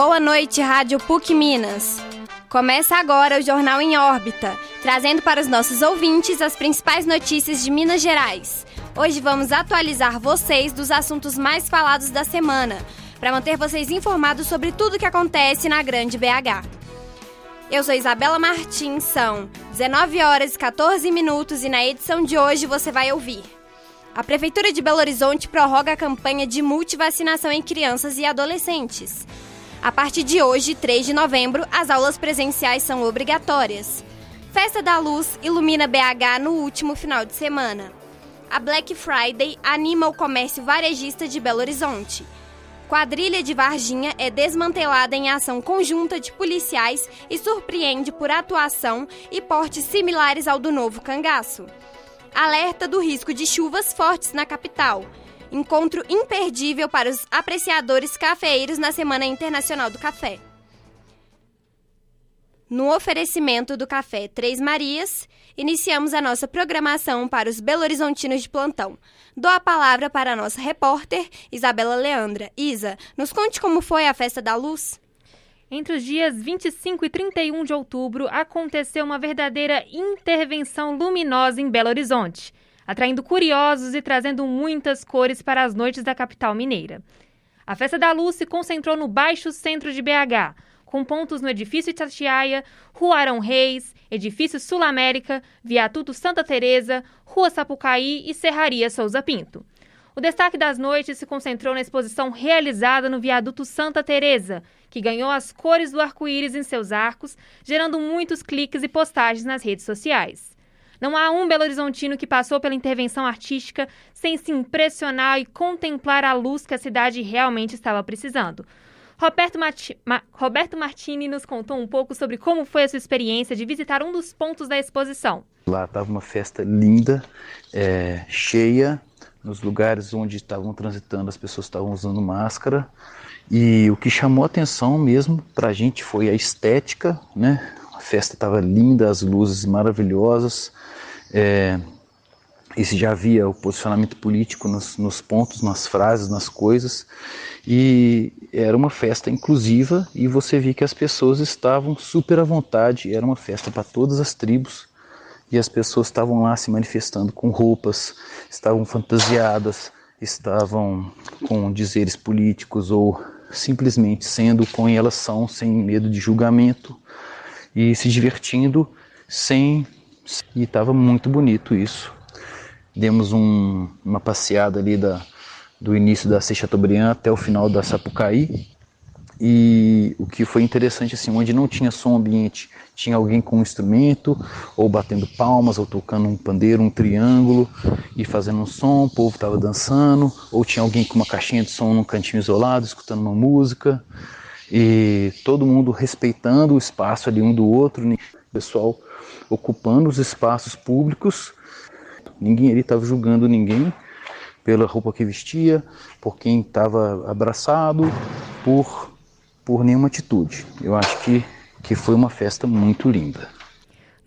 Boa noite, Rádio PUC Minas. Começa agora o Jornal em Órbita, trazendo para os nossos ouvintes as principais notícias de Minas Gerais. Hoje vamos atualizar vocês dos assuntos mais falados da semana, para manter vocês informados sobre tudo que acontece na Grande BH. Eu sou Isabela Martins, são 19 horas e 14 minutos e na edição de hoje você vai ouvir. A Prefeitura de Belo Horizonte prorroga a campanha de multivacinação em crianças e adolescentes. A partir de hoje, 3 de novembro, as aulas presenciais são obrigatórias. Festa da Luz ilumina BH no último final de semana. A Black Friday anima o comércio varejista de Belo Horizonte. Quadrilha de Varginha é desmantelada em ação conjunta de policiais e surpreende por atuação e portes similares ao do novo cangaço alerta do risco de chuvas fortes na capital. Encontro imperdível para os apreciadores cafeeiros na Semana Internacional do Café. No oferecimento do Café Três Marias, iniciamos a nossa programação para os Belo Horizontinos de plantão. Dou a palavra para a nossa repórter, Isabela Leandra. Isa, nos conte como foi a Festa da Luz. Entre os dias 25 e 31 de outubro, aconteceu uma verdadeira intervenção luminosa em Belo Horizonte, atraindo curiosos e trazendo muitas cores para as noites da capital mineira. A Festa da Luz se concentrou no baixo centro de BH, com pontos no Edifício Itatiaia, Rua Arão Reis, Edifício Sul América, Viaduto Santa Teresa, Rua Sapucaí e Serraria Souza Pinto. O destaque das noites se concentrou na exposição realizada no Viaduto Santa Teresa, que ganhou as cores do arco-íris em seus arcos, gerando muitos cliques e postagens nas redes sociais. Não há um Belo Horizontino que passou pela intervenção artística sem se impressionar e contemplar a luz que a cidade realmente estava precisando. Roberto, Marti Ma Roberto Martini nos contou um pouco sobre como foi a sua experiência de visitar um dos pontos da exposição. Lá estava uma festa linda, é, cheia, nos lugares onde estavam transitando as pessoas estavam usando máscara. E o que chamou atenção mesmo para a gente foi a estética, né? A festa estava linda, as luzes maravilhosas. É, e se já havia o posicionamento político nos, nos, pontos, nas frases, nas coisas. E era uma festa inclusiva e você via que as pessoas estavam super à vontade. Era uma festa para todas as tribos e as pessoas estavam lá se manifestando com roupas, estavam fantasiadas, estavam com dizeres políticos ou simplesmente sendo com elas são, sem medo de julgamento e se divertindo sem. E estava muito bonito isso. Demos um, uma passeada ali da, do início da Chateaubriand até o final da Sapucaí e o que foi interessante, assim, onde não tinha som ambiente, tinha alguém com um instrumento, ou batendo palmas, ou tocando um pandeiro, um triângulo, e fazendo um som, o povo estava dançando, ou tinha alguém com uma caixinha de som num cantinho isolado, escutando uma música, e todo mundo respeitando o espaço ali um do outro, o pessoal ocupando os espaços públicos, ninguém ali estava julgando ninguém pela roupa que vestia, por quem estava abraçado, por por nenhuma atitude. Eu acho que, que foi uma festa muito linda.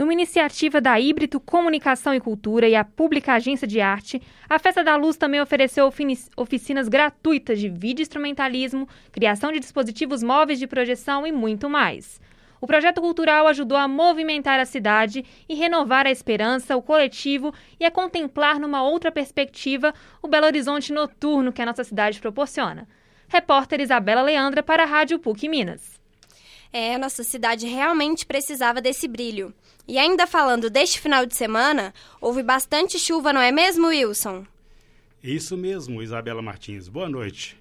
Numa iniciativa da Híbrido Comunicação e Cultura e a Pública Agência de Arte, a Festa da Luz também ofereceu oficinas gratuitas de vídeo instrumentalismo, criação de dispositivos móveis de projeção e muito mais. O projeto cultural ajudou a movimentar a cidade e renovar a esperança, o coletivo e a contemplar numa outra perspectiva o Belo Horizonte noturno que a nossa cidade proporciona. Repórter Isabela Leandra para a Rádio PUC Minas. É, nossa cidade realmente precisava desse brilho. E ainda falando deste final de semana, houve bastante chuva, não é mesmo, Wilson? Isso mesmo, Isabela Martins. Boa noite.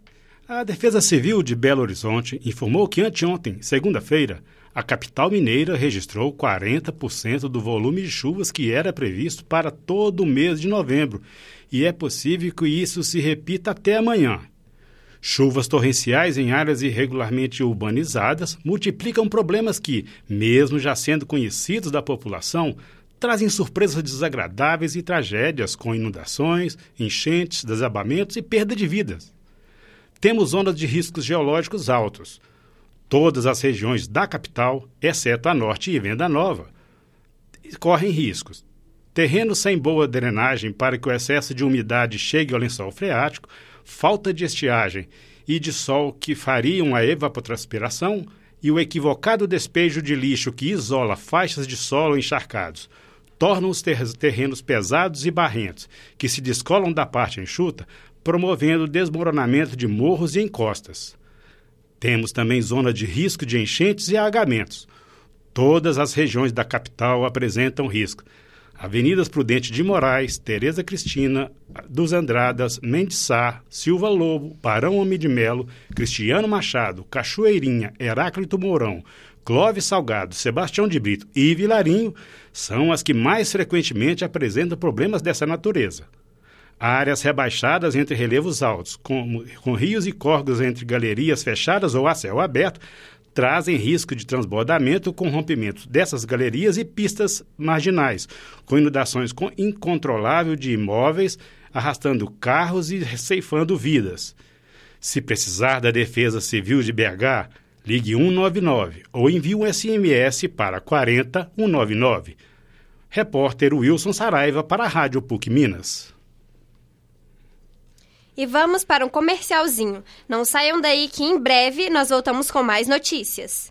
A Defesa Civil de Belo Horizonte informou que anteontem, segunda-feira, a capital mineira registrou 40% do volume de chuvas que era previsto para todo o mês de novembro, e é possível que isso se repita até amanhã. Chuvas torrenciais em áreas irregularmente urbanizadas multiplicam problemas que, mesmo já sendo conhecidos da população, trazem surpresas desagradáveis e tragédias com inundações, enchentes, desabamentos e perda de vidas. Temos ondas de riscos geológicos altos. Todas as regiões da capital, exceto a norte e Venda Nova, correm riscos. Terrenos sem boa drenagem para que o excesso de umidade chegue ao lençol freático falta de estiagem e de sol que fariam a evapotranspiração e o equivocado despejo de lixo que isola faixas de solo encharcados tornam os terrenos pesados e barrentos, que se descolam da parte enxuta, promovendo o desmoronamento de morros e encostas. Temos também zona de risco de enchentes e alagamentos. Todas as regiões da capital apresentam risco. Avenidas Prudente de Moraes, Tereza Cristina, dos Andradas, Mendes Sá, Silva Lobo, Barão Homem de Melo, Cristiano Machado, Cachoeirinha, Heráclito Mourão, Clóvis Salgado, Sebastião de Brito e Vilarinho são as que mais frequentemente apresentam problemas dessa natureza. Áreas rebaixadas entre relevos altos, com, com rios e córregos entre galerias fechadas ou a céu aberto, trazem risco de transbordamento com rompimento dessas galerias e pistas marginais, com inundações incontroláveis de imóveis, arrastando carros e ceifando vidas. Se precisar da Defesa Civil de BH, ligue 199 ou envie um SMS para 40199. Repórter Wilson Saraiva para a Rádio PUC Minas. E vamos para um comercialzinho. Não saiam daí que em breve nós voltamos com mais notícias.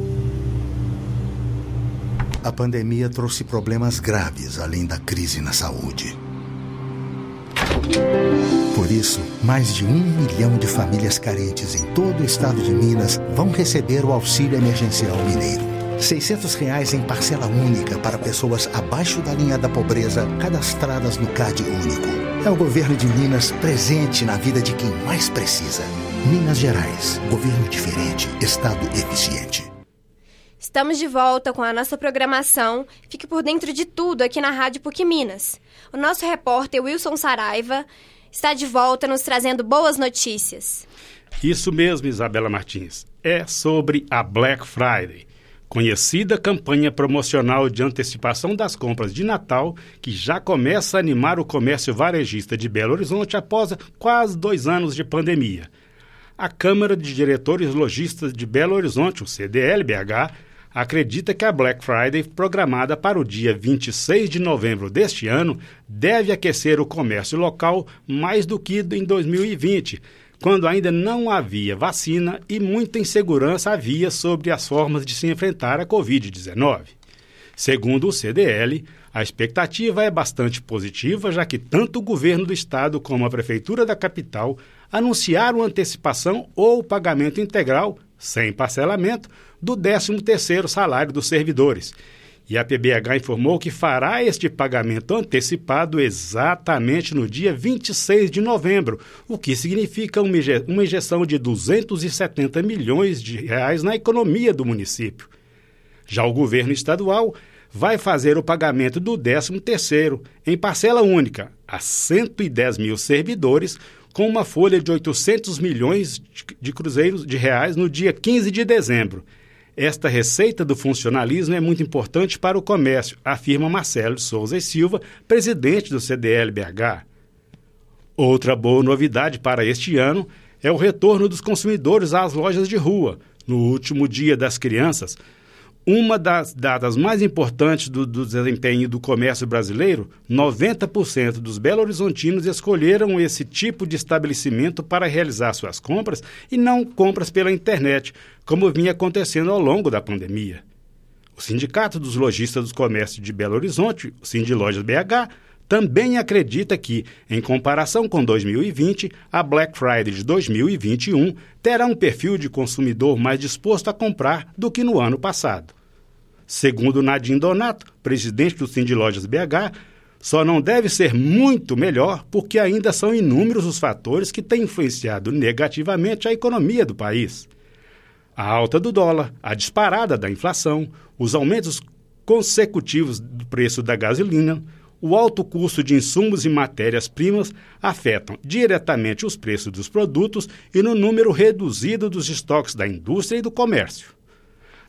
A pandemia trouxe problemas graves além da crise na saúde. Por isso, mais de um milhão de famílias carentes em todo o estado de Minas vão receber o auxílio emergencial mineiro. 600 reais em parcela única para pessoas abaixo da linha da pobreza cadastradas no CAD único. É o governo de Minas presente na vida de quem mais precisa. Minas Gerais. Governo diferente. Estado eficiente. Estamos de volta com a nossa programação. Fique por dentro de tudo aqui na Rádio PUC Minas. O nosso repórter Wilson Saraiva está de volta nos trazendo boas notícias. Isso mesmo, Isabela Martins. É sobre a Black Friday conhecida campanha promocional de antecipação das compras de Natal, que já começa a animar o comércio varejista de Belo Horizonte após quase dois anos de pandemia. A Câmara de Diretores Logistas de Belo Horizonte, o CDL-BH, acredita que a Black Friday, programada para o dia 26 de novembro deste ano, deve aquecer o comércio local mais do que em 2020 quando ainda não havia vacina e muita insegurança havia sobre as formas de se enfrentar a Covid-19. Segundo o CDL, a expectativa é bastante positiva, já que tanto o governo do estado como a prefeitura da capital anunciaram antecipação ou pagamento integral, sem parcelamento, do 13º salário dos servidores e a PBH informou que fará este pagamento antecipado exatamente no dia 26 de novembro, o que significa uma injeção de 270 milhões de reais na economia do município. Já o governo estadual vai fazer o pagamento do 13º em parcela única a 110 mil servidores com uma folha de 800 milhões de cruzeiros de reais no dia 15 de dezembro esta receita do funcionalismo é muito importante para o comércio, afirma Marcelo Souza e Silva, presidente do CDL-BH. Outra boa novidade para este ano é o retorno dos consumidores às lojas de rua. No último Dia das Crianças, uma das datas mais importantes do, do, desempenho do comércio brasileiro, 90% dos belo-horizontinos escolheram esse tipo de estabelecimento para realizar suas compras e não compras pela internet, como vinha acontecendo ao longo da pandemia. O Sindicato dos Lojistas do Comércio de Belo Horizonte, o Sindilojas BH, também acredita que, em comparação com 2020, a Black Friday de 2021 terá um perfil de consumidor mais disposto a comprar do que no ano passado. Segundo Nadim Donato, presidente do Cindy Lojas BH, só não deve ser muito melhor porque ainda são inúmeros os fatores que têm influenciado negativamente a economia do país. A alta do dólar, a disparada da inflação, os aumentos consecutivos do preço da gasolina, o alto custo de insumos e matérias-primas afetam diretamente os preços dos produtos e no número reduzido dos estoques da indústria e do comércio.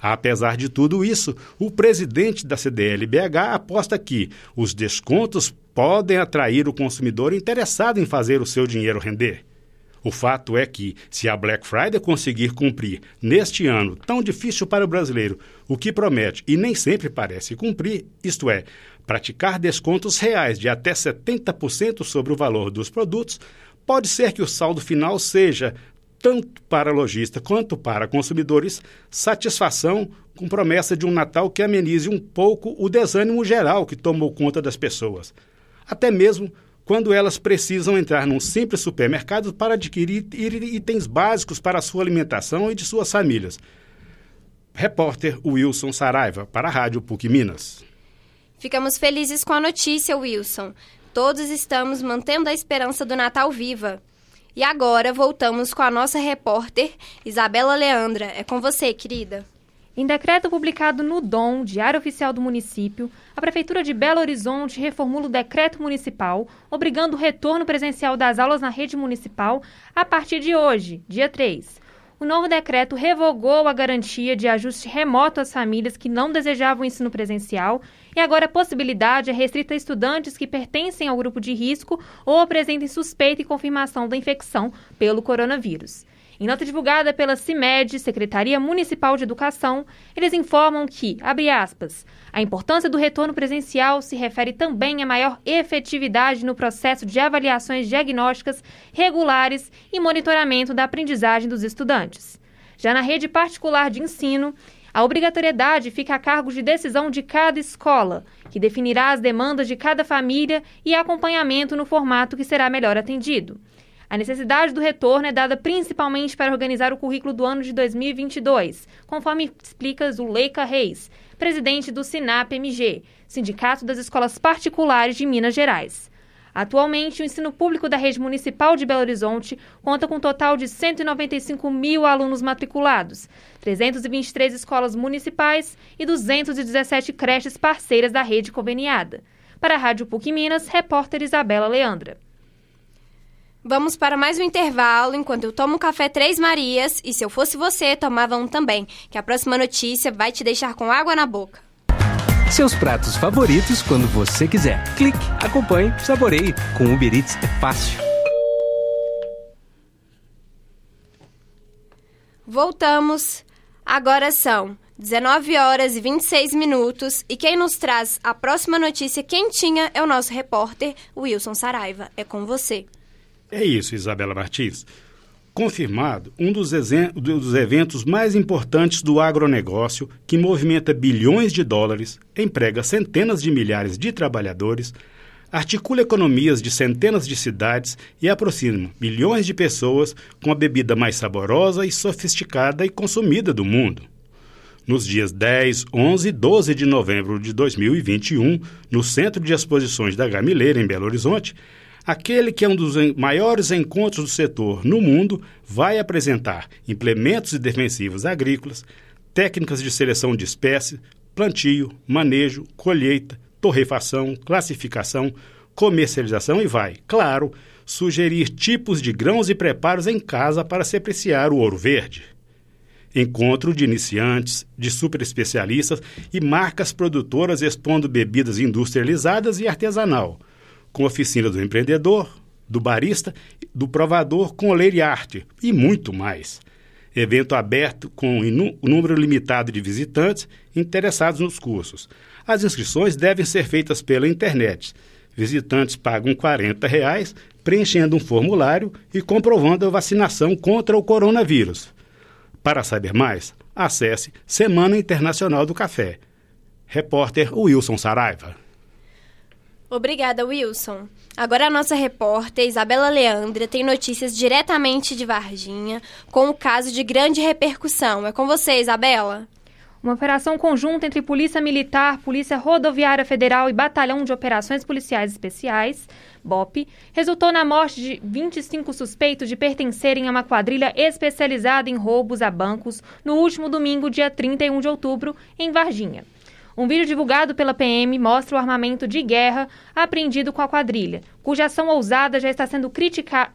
Apesar de tudo isso, o presidente da CDL-BH aposta que os descontos podem atrair o consumidor interessado em fazer o seu dinheiro render. O fato é que, se a Black Friday conseguir cumprir, neste ano tão difícil para o brasileiro, o que promete e nem sempre parece cumprir, isto é, praticar descontos reais de até 70% sobre o valor dos produtos, pode ser que o saldo final seja tanto para lojistas quanto para consumidores, satisfação com promessa de um Natal que amenize um pouco o desânimo geral que tomou conta das pessoas. Até mesmo quando elas precisam entrar num simples supermercado para adquirir itens básicos para a sua alimentação e de suas famílias. Repórter Wilson Saraiva, para a Rádio PUC Minas. Ficamos felizes com a notícia, Wilson. Todos estamos mantendo a esperança do Natal viva. E agora voltamos com a nossa repórter, Isabela Leandra. É com você, querida. Em decreto publicado no DOM, Diário Oficial do Município, a Prefeitura de Belo Horizonte reformula o decreto municipal, obrigando o retorno presencial das aulas na rede municipal a partir de hoje, dia 3. O novo decreto revogou a garantia de ajuste remoto às famílias que não desejavam ensino presencial e agora a possibilidade é restrita a estudantes que pertencem ao grupo de risco ou apresentem suspeita e confirmação da infecção pelo coronavírus. Em nota divulgada pela CIMED, Secretaria Municipal de Educação, eles informam que, abre aspas, a importância do retorno presencial se refere também a maior efetividade no processo de avaliações diagnósticas regulares e monitoramento da aprendizagem dos estudantes. Já na rede particular de ensino, a obrigatoriedade fica a cargo de decisão de cada escola, que definirá as demandas de cada família e acompanhamento no formato que será melhor atendido. A necessidade do retorno é dada principalmente para organizar o currículo do ano de 2022, conforme explica Zuleika Reis, presidente do SINAP-MG, Sindicato das Escolas Particulares de Minas Gerais. Atualmente, o ensino público da rede municipal de Belo Horizonte conta com um total de 195 mil alunos matriculados, 323 escolas municipais e 217 creches parceiras da rede conveniada. Para a Rádio PUC Minas, repórter Isabela Leandra. Vamos para mais um intervalo enquanto eu tomo um café Três Marias e se eu fosse você, tomava um também, que a próxima notícia vai te deixar com água na boca. Seus pratos favoritos quando você quiser. Clique, acompanhe, saboreie. Com Uber Eats é fácil. Voltamos. Agora são 19 horas e 26 minutos e quem nos traz a próxima notícia quentinha é o nosso repórter Wilson Saraiva. É com você. É isso, Isabela Martins. Confirmado, um dos, dos, eventos mais importantes do agronegócio, que movimenta bilhões de dólares, emprega centenas de milhares de trabalhadores, articula economias de centenas de cidades e aproxima milhões de pessoas com a bebida mais saborosa e sofisticada e consumida do mundo. Nos dias 10, 11 e 12 de novembro de 2021, no Centro de Exposições da Gamileira, em Belo Horizonte, Aquele que é um dos maiores encontros do setor no mundo vai apresentar implementos defensivos agrícolas, técnicas de seleção de espécies, plantio, manejo, colheita, torrefação, classificação, comercialização e vai, claro, sugerir tipos de grãos e preparos em casa para se apreciar o ouro verde. Encontro de iniciantes, de super especialistas e marcas produtoras expondo bebidas industrializadas e artesanal com oficina do empreendedor, do barista, do provador com oleiro e arte e muito mais. Evento aberto com um número limitado de visitantes interessados nos cursos. As inscrições devem ser feitas pela internet. Visitantes pagam 40 reais, preenchendo um formulário e comprovando a vacinação contra o coronavírus. Para saber mais, acesse Semana Internacional do Café. Repórter Wilson Saraiva. Obrigada, Wilson. Agora a nossa repórter Isabela Leandra tem notícias diretamente de Varginha, com um caso de grande repercussão. É com você, Isabela. Uma operação conjunta entre Polícia Militar, Polícia Rodoviária Federal e Batalhão de Operações Policiais Especiais, BOP, resultou na morte de 25 suspeitos de pertencerem a uma quadrilha especializada em roubos a bancos no último domingo, dia 31 de outubro, em Varginha. Um vídeo divulgado pela PM mostra o armamento de guerra apreendido com a quadrilha, cuja ação ousada já está sendo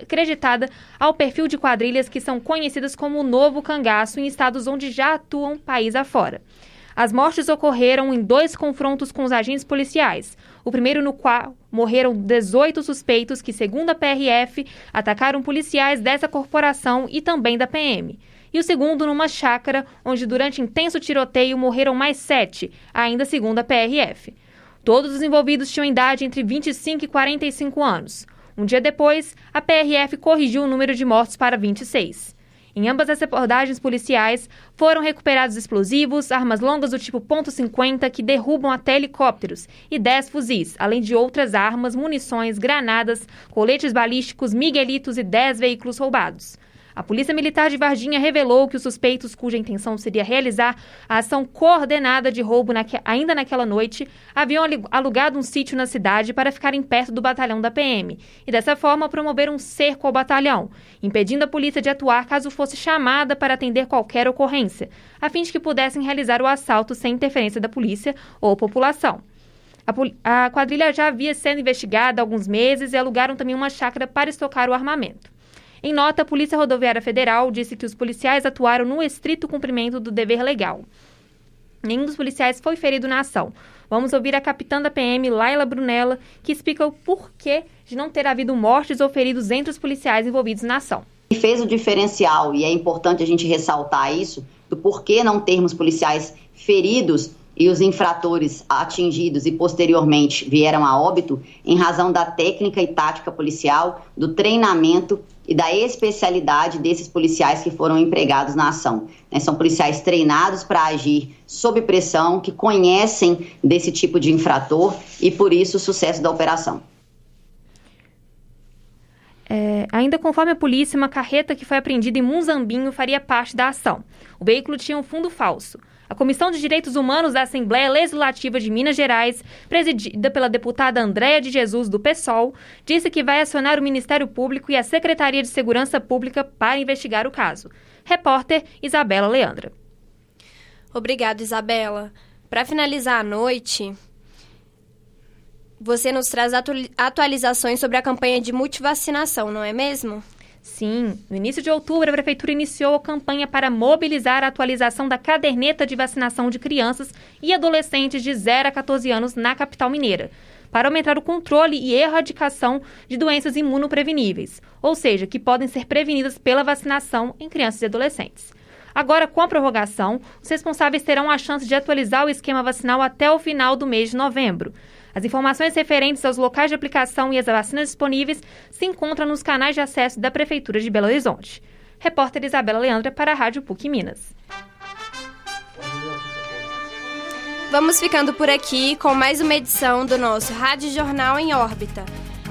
creditada ao perfil de quadrilhas que são conhecidas como o novo cangaço em estados onde já atuam país afora. As mortes ocorreram em dois confrontos com os agentes policiais. O primeiro no qual morreram 18 suspeitos que, segundo a PRF, atacaram policiais dessa corporação e também da PM e o segundo numa chácara, onde durante intenso tiroteio morreram mais sete, ainda segundo a PRF. Todos os envolvidos tinham idade entre 25 e 45 anos. Um dia depois, a PRF corrigiu o número de mortos para 26. Em ambas as reportagens policiais, foram recuperados explosivos, armas longas do tipo .50 que derrubam até helicópteros e 10 fuzis, além de outras armas, munições, granadas, coletes balísticos, miguelitos e 10 veículos roubados. A Polícia Militar de Varginha revelou que os suspeitos, cuja intenção seria realizar a ação coordenada de roubo naque, ainda naquela noite, haviam alugado um sítio na cidade para ficarem perto do batalhão da PM e, dessa forma, promoveram um cerco ao batalhão, impedindo a polícia de atuar caso fosse chamada para atender qualquer ocorrência, a fim de que pudessem realizar o assalto sem interferência da polícia ou população. A, quadrilha já havia sido investigada há alguns meses e alugaram também uma chácara para estocar o armamento. Em nota, a Polícia Rodoviária Federal disse que os policiais atuaram no estrito cumprimento do dever legal. Nenhum dos policiais foi ferido na ação. Vamos ouvir a capitã da PM, Laila Brunella, que explica o porquê de não ter havido mortes ou feridos entre os policiais envolvidos na ação. Fez o diferencial, e é importante a gente ressaltar isso, do porquê não termos policiais feridos e os infratores atingidos e posteriormente vieram a óbito em razão da técnica e tática policial, do treinamento e da especialidade desses policiais que foram empregados na ação. Né? São policiais treinados para agir sob pressão, que conhecem desse tipo de infrator e, por isso, o sucesso da operação. É, ainda conforme a polícia, uma carreta que foi apreendida em Munzambinho faria parte da ação. O veículo tinha um fundo falso. A Comissão de Direitos Humanos da Assembleia Legislativa de Minas Gerais, presidida pela deputada Andréa de Jesus, do PSOL, disse que vai acionar o Ministério Público e a Secretaria de Segurança Pública para investigar o caso. Repórter Isabela Leandra. Obrigada, Isabela. Para finalizar a noite, você nos traz atualizações sobre a campanha de multivacinação, não é mesmo? Sim, no início de outubro, a Prefeitura iniciou a campanha para mobilizar a atualização da caderneta de vacinação de crianças e adolescentes de 0 a 14 anos na capital mineira, para aumentar o controle e erradicação de doenças imunopreveníveis, ou seja, que podem ser prevenidas pela vacinação em crianças e adolescentes. Agora, com a prorrogação, os responsáveis terão a chance de atualizar o esquema vacinal até o final do mês de novembro. As informações referentes aos locais de aplicação e as vacinas disponíveis se encontram nos canais de acesso da Prefeitura de Belo Horizonte. Repórter Isabela Leandra para a Rádio PUC Minas. Vamos ficando por aqui com mais uma edição do nosso Rádio Jornal em Órbita.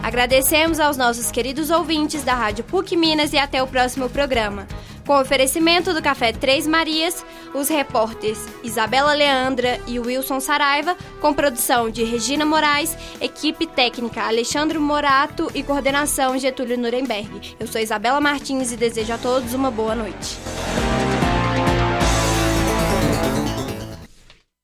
Agradecemos aos nossos queridos ouvintes da Rádio PUC Minas e até o próximo programa. Com oferecimento do Café Três Marias, os repórteres Isabela Leandra e Wilson Saraiva, com produção de Regina Moraes, equipe técnica Alexandre Morato e coordenação Getúlio Nuremberg. Eu sou Isabela Martins e desejo a todos uma boa noite.